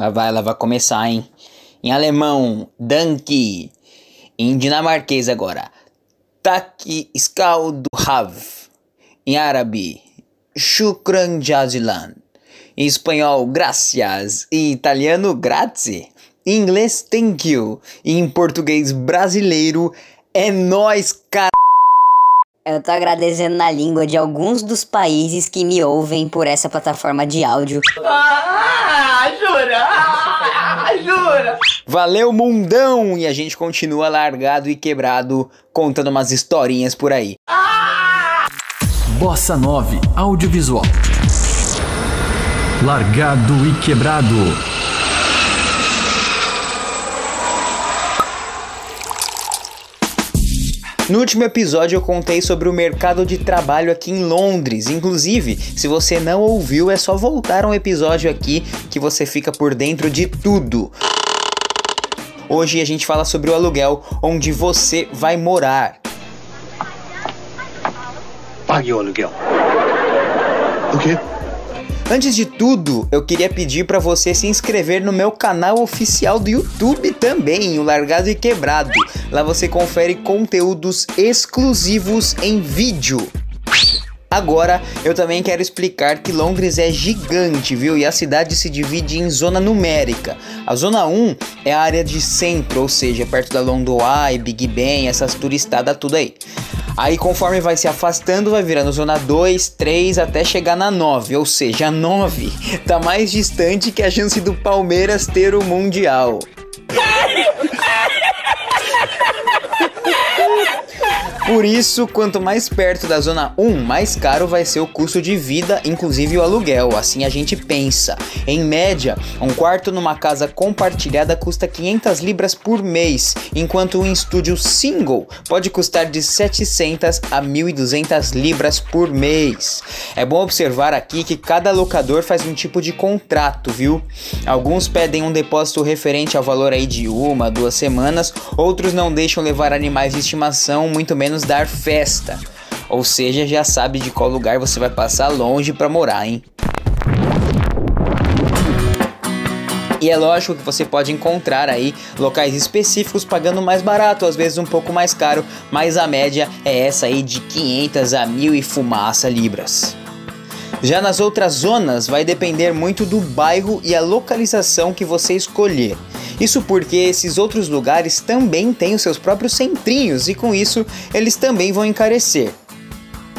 Lá vai, ela vai começar, hein? Em alemão, Danke. Em dinamarquês agora, Tak Skald Hav. Em árabe, Shukran Jazilan. Em espanhol, gracias. Em italiano, grazie. Em inglês, thank you. E em português brasileiro, é nós, cara. Eu tô agradecendo na língua de alguns dos países que me ouvem por essa plataforma de áudio. Ah, jura? Ah, jura? Valeu, mundão! E a gente continua largado e quebrado, contando umas historinhas por aí. Bossa 9 Audiovisual. Largado e quebrado. No último episódio eu contei sobre o mercado de trabalho aqui em Londres. Inclusive, se você não ouviu, é só voltar um episódio aqui que você fica por dentro de tudo. Hoje a gente fala sobre o aluguel onde você vai morar. Pague o aluguel. O quê? Antes de tudo, eu queria pedir para você se inscrever no meu canal oficial do YouTube também, o Largado e Quebrado. Lá você confere conteúdos exclusivos em vídeo. Agora, eu também quero explicar que Londres é gigante, viu? E a cidade se divide em zona numérica. A zona 1 é a área de centro, ou seja, perto da London Eye, Big Ben, essas turistadas tudo aí. Aí conforme vai se afastando, vai virando zona 2, 3 até chegar na 9, ou seja, a 9 tá mais distante que a chance do Palmeiras ter o Mundial. Por isso, quanto mais perto da zona 1, mais caro vai ser o custo de vida, inclusive o aluguel. Assim a gente pensa. Em média, um quarto numa casa compartilhada custa 500 libras por mês, enquanto um estúdio single pode custar de 700 a 1.200 libras por mês. É bom observar aqui que cada locador faz um tipo de contrato, viu? Alguns pedem um depósito referente ao valor aí de uma, duas semanas, outros não deixam levar animais de estimação, muito menos dar festa. Ou seja, já sabe de qual lugar você vai passar longe para morar, hein? E é lógico que você pode encontrar aí locais específicos pagando mais barato, às vezes um pouco mais caro, mas a média é essa aí de 500 a 1000 e fumaça libras. Já nas outras zonas vai depender muito do bairro e a localização que você escolher. Isso porque esses outros lugares também têm os seus próprios centrinhos e com isso eles também vão encarecer.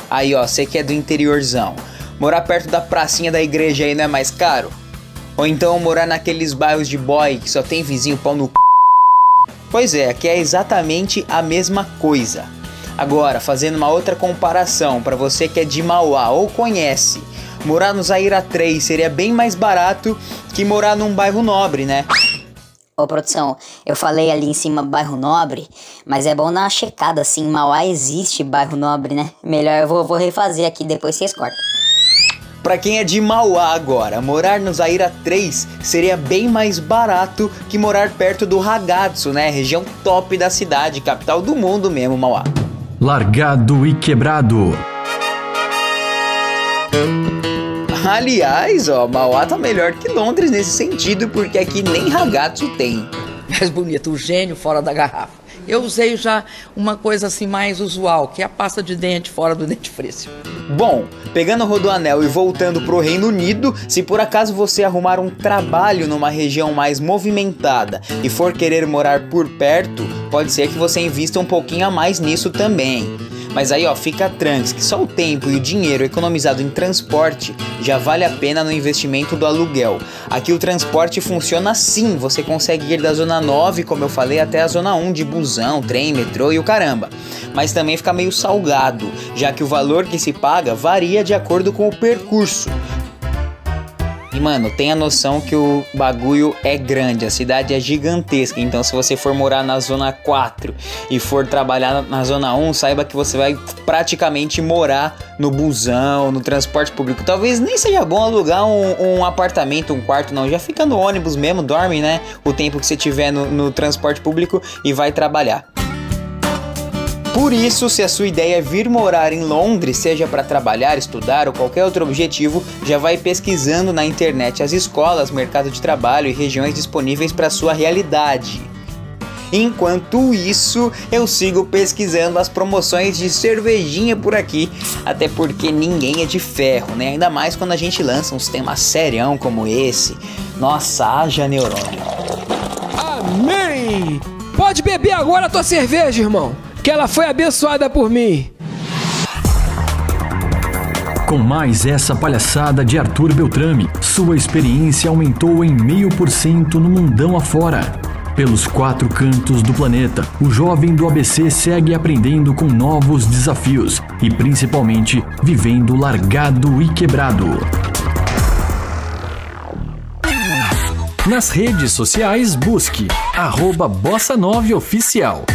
Aí ó, você que é do interiorzão, morar perto da pracinha da igreja aí não é mais caro? Ou então morar naqueles bairros de boy que só tem vizinho pau no c... Pois é, aqui é exatamente a mesma coisa. Agora, fazendo uma outra comparação para você que é de Mauá ou conhece, morar no Zaira 3 seria bem mais barato que morar num bairro nobre, né? Ô produção, eu falei ali em cima bairro nobre, mas é bom dar uma checada assim, Mauá existe bairro nobre, né? Melhor eu vou, vou refazer aqui, depois vocês cortam. Pra quem é de Mauá agora, morar no Zaira 3 seria bem mais barato que morar perto do Ragazzo, né? Região top da cidade, capital do mundo mesmo, Mauá. Largado e quebrado. Aliás, ó, Mauá tá melhor que Londres nesse sentido, porque aqui nem ragazzo tem. Mais bonito, o gênio fora da garrafa. Eu usei já uma coisa assim mais usual, que é a pasta de dente fora do dentifrício. Bom, pegando o Rodoanel e voltando pro Reino Unido, se por acaso você arrumar um trabalho numa região mais movimentada e for querer morar por perto, pode ser que você invista um pouquinho a mais nisso também. Mas aí ó, fica trans que só o tempo e o dinheiro economizado em transporte já vale a pena no investimento do aluguel. Aqui o transporte funciona assim, você consegue ir da zona 9, como eu falei, até a zona 1 de busão, trem, metrô e o caramba. Mas também fica meio salgado, já que o valor que se paga varia de acordo com o percurso. E mano, tenha noção que o bagulho é grande, a cidade é gigantesca. Então, se você for morar na zona 4 e for trabalhar na zona 1, saiba que você vai praticamente morar no busão, no transporte público. Talvez nem seja bom alugar um, um apartamento, um quarto, não. Já fica no ônibus mesmo, dorme, né? O tempo que você tiver no, no transporte público e vai trabalhar. Por isso, se a sua ideia é vir morar em Londres, seja para trabalhar, estudar ou qualquer outro objetivo, já vai pesquisando na internet as escolas, mercado de trabalho e regiões disponíveis para sua realidade. Enquanto isso, eu sigo pesquisando as promoções de cervejinha por aqui, até porque ninguém é de ferro, né? Ainda mais quando a gente lança uns temas serião como esse. Nossa, haja neurônio. Amém! Pode beber agora a tua cerveja, irmão, que ela foi abençoada por mim. Com mais essa palhaçada de Arthur Beltrame, sua experiência aumentou em meio por cento no mundão afora. Pelos quatro cantos do planeta, o jovem do ABC segue aprendendo com novos desafios e principalmente vivendo largado e quebrado. Nas redes sociais, busque arroba Bossa 9 Oficial.